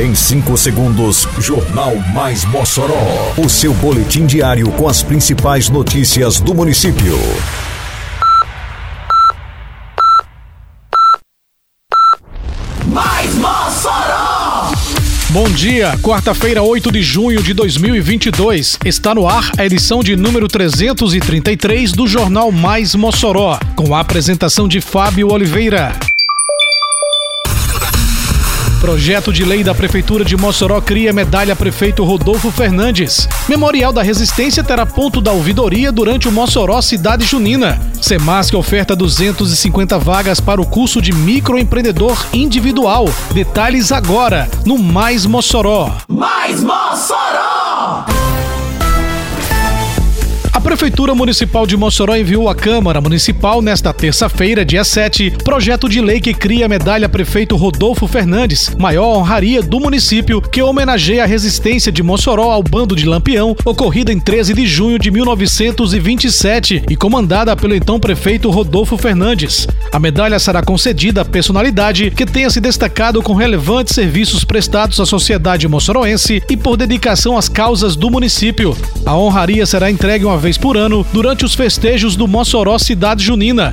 Em 5 segundos, Jornal Mais Mossoró. O seu boletim diário com as principais notícias do município. Mais Mossoró! Bom dia, quarta-feira, 8 de junho de 2022. Está no ar a edição de número 333 do Jornal Mais Mossoró, com a apresentação de Fábio Oliveira. Projeto de lei da Prefeitura de Mossoró cria medalha prefeito Rodolfo Fernandes. Memorial da Resistência terá ponto da ouvidoria durante o Mossoró Cidade Junina. Semasc oferta 250 vagas para o curso de microempreendedor individual. Detalhes agora no Mais Mossoró. Mais Mossoró! Prefeitura Municipal de Mossoró enviou à Câmara Municipal nesta terça-feira, dia 7, projeto de lei que cria a medalha prefeito Rodolfo Fernandes, maior honraria do município, que homenageia a resistência de Mossoró ao bando de Lampião, ocorrida em 13 de junho de 1927 e comandada pelo então prefeito Rodolfo Fernandes. A medalha será concedida à personalidade que tenha se destacado com relevantes serviços prestados à sociedade moçoroense e por dedicação às causas do município. A honraria será entregue uma vez por ano durante os festejos do Mossoró Cidade Junina.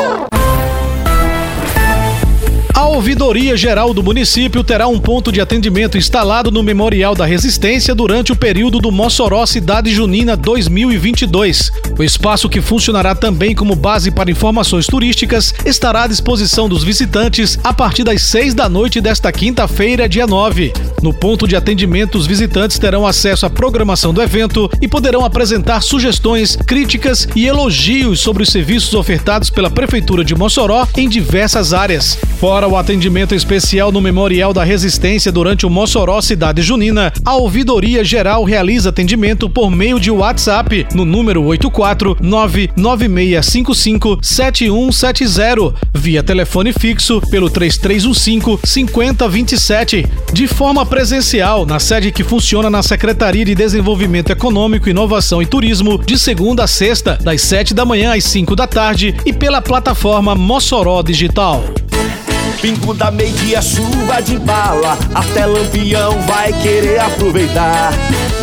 Ouvidoria Geral do município terá um ponto de atendimento instalado no Memorial da Resistência durante o período do Mossoró Cidade Junina 2022. O espaço, que funcionará também como base para informações turísticas, estará à disposição dos visitantes a partir das 6 da noite desta quinta-feira, dia 9. No ponto de atendimento, os visitantes terão acesso à programação do evento e poderão apresentar sugestões, críticas e elogios sobre os serviços ofertados pela Prefeitura de Mossoró em diversas áreas. Fora o atendimento especial no Memorial da Resistência durante o Mossoró Cidade Junina, a Ouvidoria Geral realiza atendimento por meio de WhatsApp no número 84996557170, via telefone fixo pelo 3315-5027, de forma presencial na sede que funciona na Secretaria de Desenvolvimento Econômico, Inovação e Turismo, de segunda a sexta, das 7 da manhã às 5 da tarde e pela plataforma Mossoró Digital. Pingo da meia chuva de bala, até Lampião vai querer aproveitar.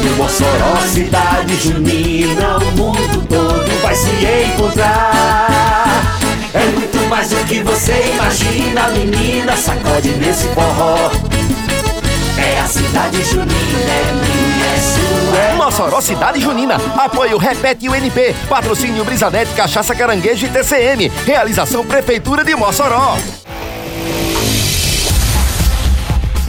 No Mossoró, cidade junina, o mundo todo vai se encontrar. É muito mais do que você imagina, menina, sacode nesse forró. É a cidade junina, é minha, é sua. Mossoró Cidade Junina. Apoio Repete UNP. Patrocínio Brisanete, Cachaça Caranguejo e TCM. Realização Prefeitura de Mossoró.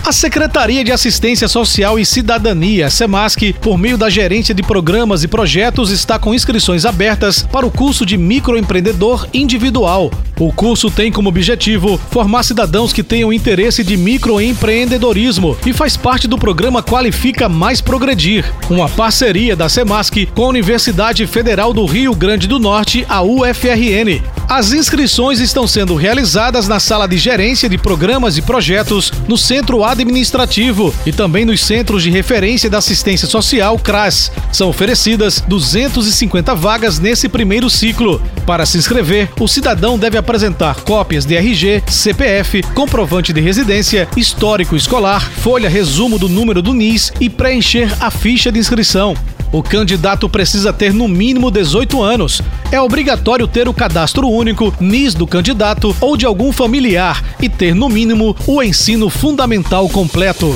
A Secretaria de Assistência Social e Cidadania, SEMASC, por meio da Gerência de Programas e Projetos, está com inscrições abertas para o curso de microempreendedor individual. O curso tem como objetivo formar cidadãos que tenham interesse de microempreendedorismo e faz parte do programa Qualifica Mais Progredir, uma parceria da SEMASC com a Universidade Federal do Rio Grande do Norte, a UFRN. As inscrições estão sendo realizadas na Sala de Gerência de Programas e Projetos, no Centro Administrativo e também nos Centros de Referência da Assistência Social CRAS. São oferecidas 250 vagas nesse primeiro ciclo. Para se inscrever, o cidadão deve apresentar cópias de RG, CPF, comprovante de residência, histórico escolar, folha resumo do número do NIS e preencher a ficha de inscrição. O candidato precisa ter no mínimo 18 anos. É obrigatório ter o cadastro único, NIS do candidato ou de algum familiar e ter no mínimo o ensino fundamental completo.